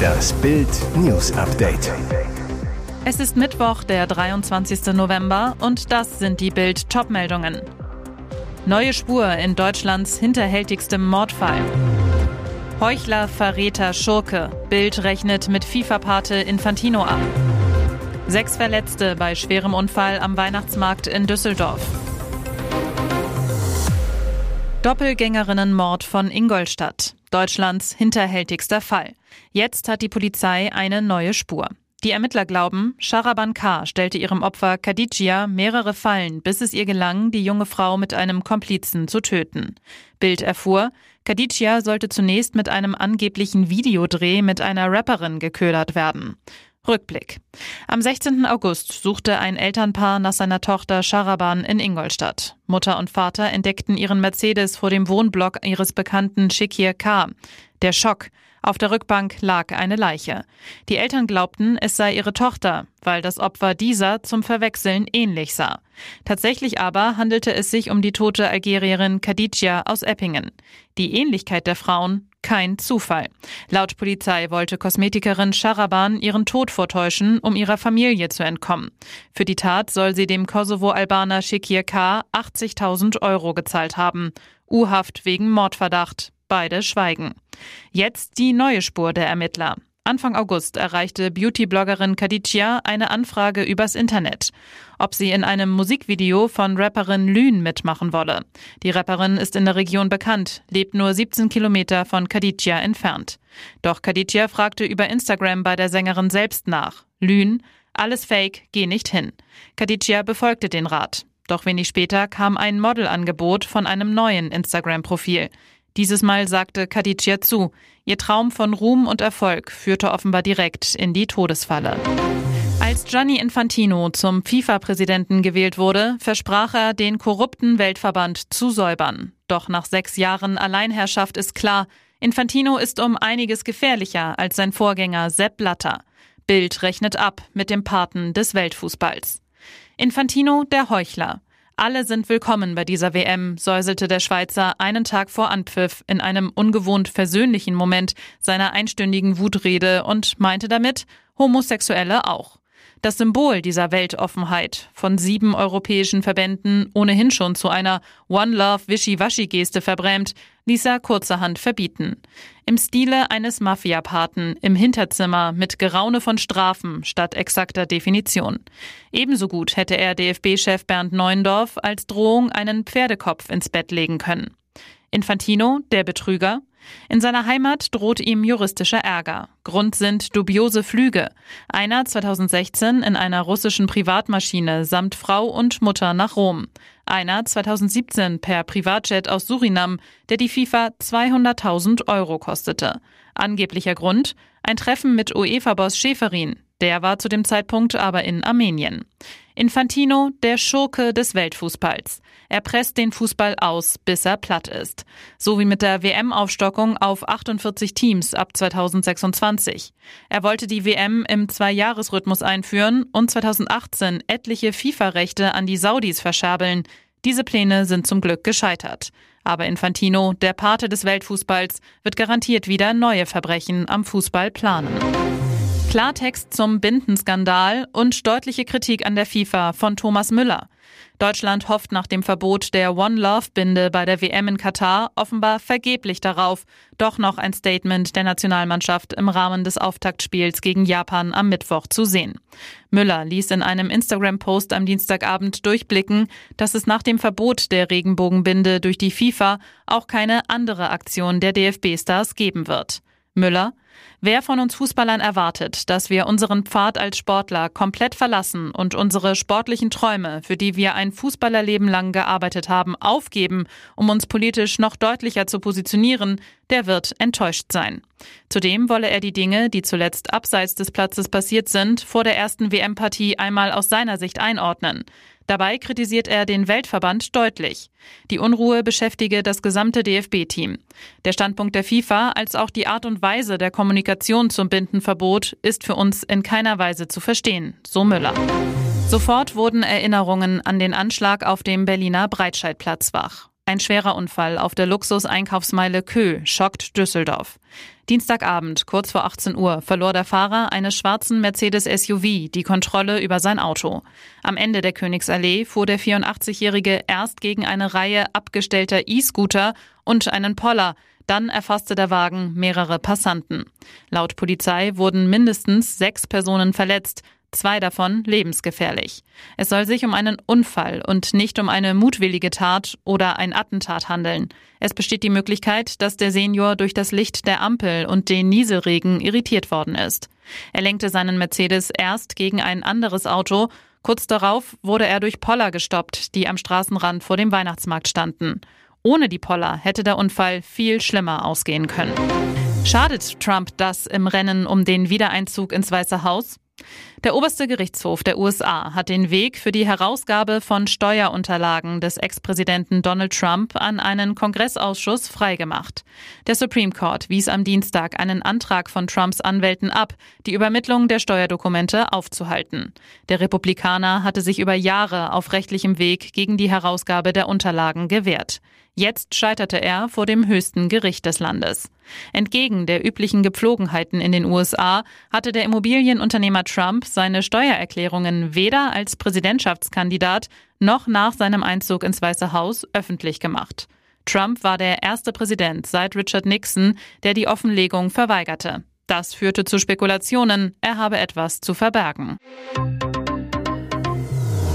Das Bild News Update. Es ist Mittwoch, der 23. November und das sind die Bild Topmeldungen. Neue Spur in Deutschlands hinterhältigstem Mordfall. Heuchler, Verräter, Schurke. Bild rechnet mit FIFA-Pate Infantino ab. Sechs Verletzte bei schwerem Unfall am Weihnachtsmarkt in Düsseldorf. Doppelgängerinnenmord von Ingolstadt. Deutschlands hinterhältigster Fall. Jetzt hat die Polizei eine neue Spur. Die Ermittler glauben, Sharaban K. stellte ihrem Opfer Khadijia mehrere Fallen, bis es ihr gelang, die junge Frau mit einem Komplizen zu töten. Bild erfuhr, Khadijia sollte zunächst mit einem angeblichen Videodreh mit einer Rapperin geködert werden. Rückblick. Am 16. August suchte ein Elternpaar nach seiner Tochter Sharaban in Ingolstadt. Mutter und Vater entdeckten ihren Mercedes vor dem Wohnblock ihres Bekannten Shekir K. Der Schock. Auf der Rückbank lag eine Leiche. Die Eltern glaubten, es sei ihre Tochter, weil das Opfer dieser zum Verwechseln ähnlich sah. Tatsächlich aber handelte es sich um die tote Algerierin Khadija aus Eppingen. Die Ähnlichkeit der Frauen kein Zufall. Laut Polizei wollte Kosmetikerin Sharaban ihren Tod vortäuschen, um ihrer Familie zu entkommen. Für die Tat soll sie dem Kosovo-Albaner Shekir K. 80.000 Euro gezahlt haben. U-Haft wegen Mordverdacht. Beide schweigen. Jetzt die neue Spur der Ermittler. Anfang August erreichte Beauty-Bloggerin Khadija eine Anfrage übers Internet, ob sie in einem Musikvideo von Rapperin Lün mitmachen wolle. Die Rapperin ist in der Region bekannt, lebt nur 17 Kilometer von Khadija entfernt. Doch Khadija fragte über Instagram bei der Sängerin selbst nach. Lün, alles fake, geh nicht hin. Khadija befolgte den Rat. Doch wenig später kam ein Modelangebot von einem neuen Instagram-Profil. Dieses Mal sagte Khadija zu. Ihr Traum von Ruhm und Erfolg führte offenbar direkt in die Todesfalle. Als Gianni Infantino zum FIFA-Präsidenten gewählt wurde, versprach er, den korrupten Weltverband zu säubern. Doch nach sechs Jahren Alleinherrschaft ist klar, Infantino ist um einiges gefährlicher als sein Vorgänger Sepp Blatter. Bild rechnet ab mit dem Paten des Weltfußballs. Infantino der Heuchler. Alle sind willkommen bei dieser WM, säuselte der Schweizer einen Tag vor Anpfiff in einem ungewohnt versöhnlichen Moment seiner einstündigen Wutrede und meinte damit Homosexuelle auch. Das Symbol dieser Weltoffenheit, von sieben europäischen Verbänden ohnehin schon zu einer One Love Wischiwaschi-Geste verbrämt, ließ er kurzerhand verbieten. Im Stile eines Mafiapaten im Hinterzimmer mit Geraune von Strafen statt exakter Definition. Ebenso gut hätte er DFB-Chef Bernd Neuendorf als Drohung einen Pferdekopf ins Bett legen können. Infantino, der Betrüger, in seiner Heimat droht ihm juristischer Ärger. Grund sind dubiose Flüge. Einer 2016 in einer russischen Privatmaschine samt Frau und Mutter nach Rom. Einer 2017 per Privatjet aus Surinam, der die FIFA 200.000 Euro kostete. Angeblicher Grund? Ein Treffen mit UEFA-Boss Schäferin. Der war zu dem Zeitpunkt aber in Armenien. Infantino, der Schurke des Weltfußballs. Er presst den Fußball aus, bis er platt ist. So wie mit der WM-Aufstockung auf 48 Teams ab 2026. Er wollte die WM im Zwei-Jahres-Rhythmus einführen und 2018 etliche FIFA-Rechte an die Saudis verscherbeln. Diese Pläne sind zum Glück gescheitert. Aber Infantino, der Pate des Weltfußballs, wird garantiert wieder neue Verbrechen am Fußball planen. Klartext zum Bindenskandal und deutliche Kritik an der FIFA von Thomas Müller. Deutschland hofft nach dem Verbot der One Love Binde bei der WM in Katar offenbar vergeblich darauf, doch noch ein Statement der Nationalmannschaft im Rahmen des Auftaktspiels gegen Japan am Mittwoch zu sehen. Müller ließ in einem Instagram-Post am Dienstagabend durchblicken, dass es nach dem Verbot der Regenbogenbinde durch die FIFA auch keine andere Aktion der DFB-Stars geben wird. Müller, wer von uns Fußballern erwartet, dass wir unseren Pfad als Sportler komplett verlassen und unsere sportlichen Träume, für die wir ein Fußballerleben lang gearbeitet haben, aufgeben, um uns politisch noch deutlicher zu positionieren, der wird enttäuscht sein. Zudem wolle er die Dinge, die zuletzt abseits des Platzes passiert sind, vor der ersten WM-Partie einmal aus seiner Sicht einordnen. Dabei kritisiert er den Weltverband deutlich. Die Unruhe beschäftige das gesamte DFB-Team. Der Standpunkt der FIFA als auch die Art und Weise der Kommunikation zum Bindenverbot ist für uns in keiner Weise zu verstehen, so Müller. Sofort wurden Erinnerungen an den Anschlag auf dem Berliner Breitscheidplatz wach. Ein schwerer Unfall auf der Luxus-Einkaufsmeile Kö schockt Düsseldorf. Dienstagabend, kurz vor 18 Uhr, verlor der Fahrer eines schwarzen Mercedes SUV die Kontrolle über sein Auto. Am Ende der Königsallee fuhr der 84-Jährige erst gegen eine Reihe abgestellter E-Scooter und einen Poller. Dann erfasste der Wagen mehrere Passanten. Laut Polizei wurden mindestens sechs Personen verletzt zwei davon lebensgefährlich. Es soll sich um einen Unfall und nicht um eine mutwillige Tat oder ein Attentat handeln. Es besteht die Möglichkeit, dass der Senior durch das Licht der Ampel und den Nieselregen irritiert worden ist. Er lenkte seinen Mercedes erst gegen ein anderes Auto, kurz darauf wurde er durch Poller gestoppt, die am Straßenrand vor dem Weihnachtsmarkt standen. Ohne die Poller hätte der Unfall viel schlimmer ausgehen können. Schadet Trump das im Rennen um den Wiedereinzug ins Weiße Haus? Der oberste Gerichtshof der USA hat den Weg für die Herausgabe von Steuerunterlagen des Ex-Präsidenten Donald Trump an einen Kongressausschuss freigemacht. Der Supreme Court wies am Dienstag einen Antrag von Trumps Anwälten ab, die Übermittlung der Steuerdokumente aufzuhalten. Der Republikaner hatte sich über Jahre auf rechtlichem Weg gegen die Herausgabe der Unterlagen gewehrt. Jetzt scheiterte er vor dem höchsten Gericht des Landes. Entgegen der üblichen Gepflogenheiten in den USA hatte der Immobilienunternehmer Trump seine Steuererklärungen weder als Präsidentschaftskandidat noch nach seinem Einzug ins Weiße Haus öffentlich gemacht. Trump war der erste Präsident seit Richard Nixon, der die Offenlegung verweigerte. Das führte zu Spekulationen, er habe etwas zu verbergen.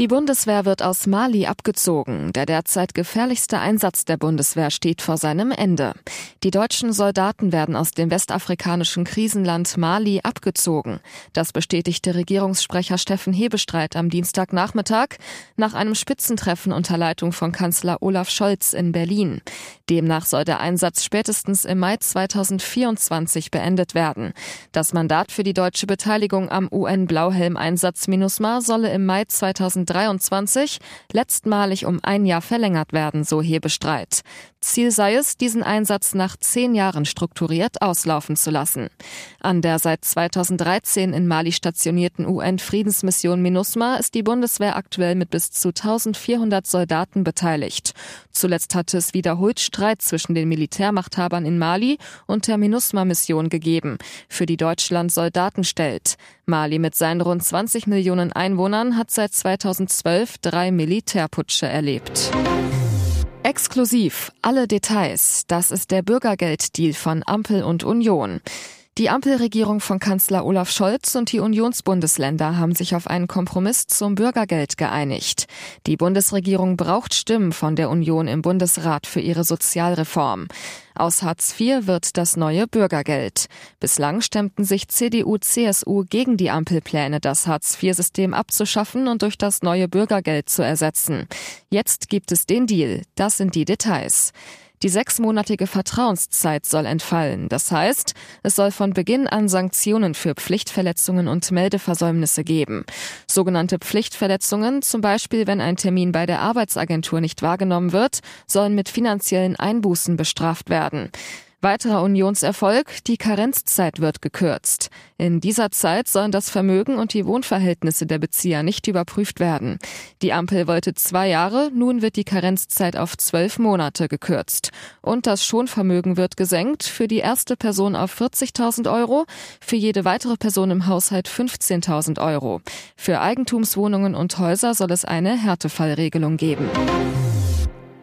Die Bundeswehr wird aus Mali abgezogen. Der derzeit gefährlichste Einsatz der Bundeswehr steht vor seinem Ende. Die deutschen Soldaten werden aus dem westafrikanischen Krisenland Mali abgezogen. Das bestätigte Regierungssprecher Steffen Hebestreit am Dienstagnachmittag nach einem Spitzentreffen unter Leitung von Kanzler Olaf Scholz in Berlin. Demnach soll der Einsatz spätestens im Mai 2024 beendet werden. Das Mandat für die deutsche Beteiligung am UN-Blauhelm-Einsatz MINUSMA solle im Mai 2024 2023 letztmalig um ein Jahr verlängert werden, so Hebestreit. Ziel sei es, diesen Einsatz nach zehn Jahren strukturiert auslaufen zu lassen. An der seit 2013 in Mali stationierten UN-Friedensmission MINUSMA ist die Bundeswehr aktuell mit bis zu 1400 Soldaten beteiligt. Zuletzt hatte es wiederholt Streit zwischen den Militärmachthabern in Mali und der MINUSMA-Mission gegeben, für die Deutschland Soldaten stellt. Mali mit seinen rund 20 Millionen Einwohnern hat seit 2012 drei Militärputsche erlebt. Exklusiv alle Details. Das ist der Bürgergelddeal von Ampel und Union. Die Ampelregierung von Kanzler Olaf Scholz und die Unionsbundesländer haben sich auf einen Kompromiss zum Bürgergeld geeinigt. Die Bundesregierung braucht Stimmen von der Union im Bundesrat für ihre Sozialreform. Aus Hartz IV wird das neue Bürgergeld. Bislang stemmten sich CDU, CSU gegen die Ampelpläne, das Hartz IV-System abzuschaffen und durch das neue Bürgergeld zu ersetzen. Jetzt gibt es den Deal. Das sind die Details. Die sechsmonatige Vertrauenszeit soll entfallen. Das heißt, es soll von Beginn an Sanktionen für Pflichtverletzungen und Meldeversäumnisse geben. Sogenannte Pflichtverletzungen, zum Beispiel wenn ein Termin bei der Arbeitsagentur nicht wahrgenommen wird, sollen mit finanziellen Einbußen bestraft werden. Weiterer Unionserfolg, die Karenzzeit wird gekürzt. In dieser Zeit sollen das Vermögen und die Wohnverhältnisse der Bezieher nicht überprüft werden. Die Ampel wollte zwei Jahre, nun wird die Karenzzeit auf zwölf Monate gekürzt. Und das Schonvermögen wird gesenkt, für die erste Person auf 40.000 Euro, für jede weitere Person im Haushalt 15.000 Euro. Für Eigentumswohnungen und Häuser soll es eine Härtefallregelung geben.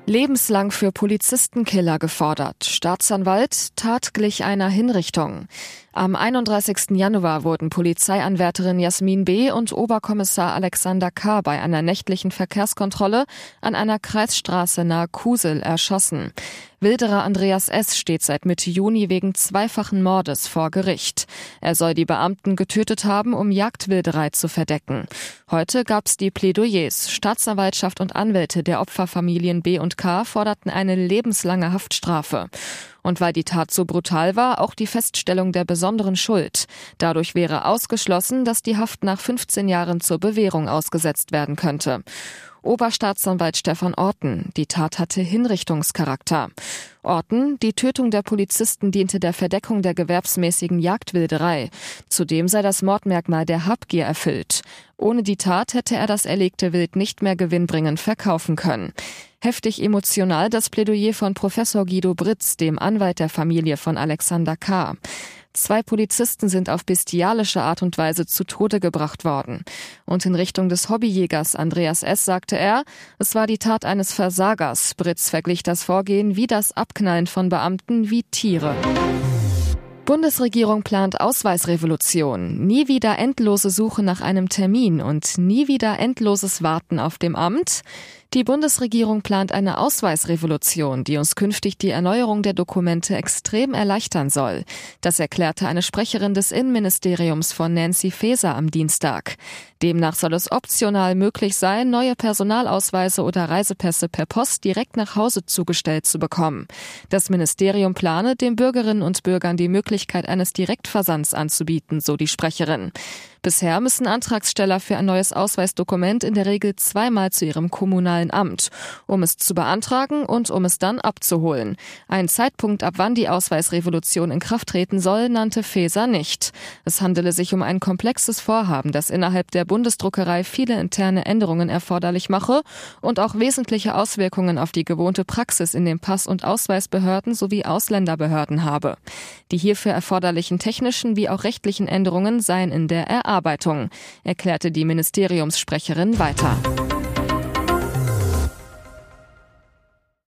Lebenslang für Polizistenkiller gefordert. Staatsanwalt tat glich einer Hinrichtung. Am 31. Januar wurden Polizeianwärterin Jasmin B. und Oberkommissar Alexander K. bei einer nächtlichen Verkehrskontrolle an einer Kreisstraße nahe Kusel erschossen. Wilderer Andreas S. steht seit Mitte Juni wegen zweifachen Mordes vor Gericht. Er soll die Beamten getötet haben, um Jagdwilderei zu verdecken. Heute gab's die Plädoyers. Staatsanwaltschaft und Anwälte der Opferfamilien B und K. forderten eine lebenslange Haftstrafe und weil die Tat so brutal war, auch die Feststellung der besonderen Schuld. Dadurch wäre ausgeschlossen, dass die Haft nach 15 Jahren zur Bewährung ausgesetzt werden könnte. Oberstaatsanwalt Stefan Orten, die Tat hatte Hinrichtungscharakter. Orten, die Tötung der Polizisten diente der Verdeckung der gewerbsmäßigen Jagdwilderei. Zudem sei das Mordmerkmal der Habgier erfüllt. Ohne die Tat hätte er das erlegte Wild nicht mehr gewinnbringend verkaufen können. Heftig emotional das Plädoyer von Professor Guido Britz, dem Anwalt der Familie von Alexander K. Zwei Polizisten sind auf bestialische Art und Weise zu Tode gebracht worden. Und in Richtung des Hobbyjägers Andreas S. sagte er, es war die Tat eines Versagers. Britz verglich das Vorgehen wie das Abknallen von Beamten wie Tiere. Bundesregierung plant Ausweisrevolution, nie wieder endlose Suche nach einem Termin und nie wieder endloses Warten auf dem Amt. Die Bundesregierung plant eine Ausweisrevolution, die uns künftig die Erneuerung der Dokumente extrem erleichtern soll. Das erklärte eine Sprecherin des Innenministeriums von Nancy Faeser am Dienstag. Demnach soll es optional möglich sein, neue Personalausweise oder Reisepässe per Post direkt nach Hause zugestellt zu bekommen. Das Ministerium plane, den Bürgerinnen und Bürgern die Möglichkeit eines Direktversands anzubieten, so die Sprecherin. Bisher müssen Antragsteller für ein neues Ausweisdokument in der Regel zweimal zu ihrem kommunalen Amt, um es zu beantragen und um es dann abzuholen. Ein Zeitpunkt, ab wann die Ausweisrevolution in Kraft treten soll, nannte Feser nicht. Es handele sich um ein komplexes Vorhaben, das innerhalb der Bundesdruckerei viele interne Änderungen erforderlich mache und auch wesentliche Auswirkungen auf die gewohnte Praxis in den Pass- und Ausweisbehörden sowie Ausländerbehörden habe. Die hierfür erforderlichen technischen wie auch rechtlichen Änderungen seien in der Erarbeitung, erklärte die Ministeriumssprecherin weiter.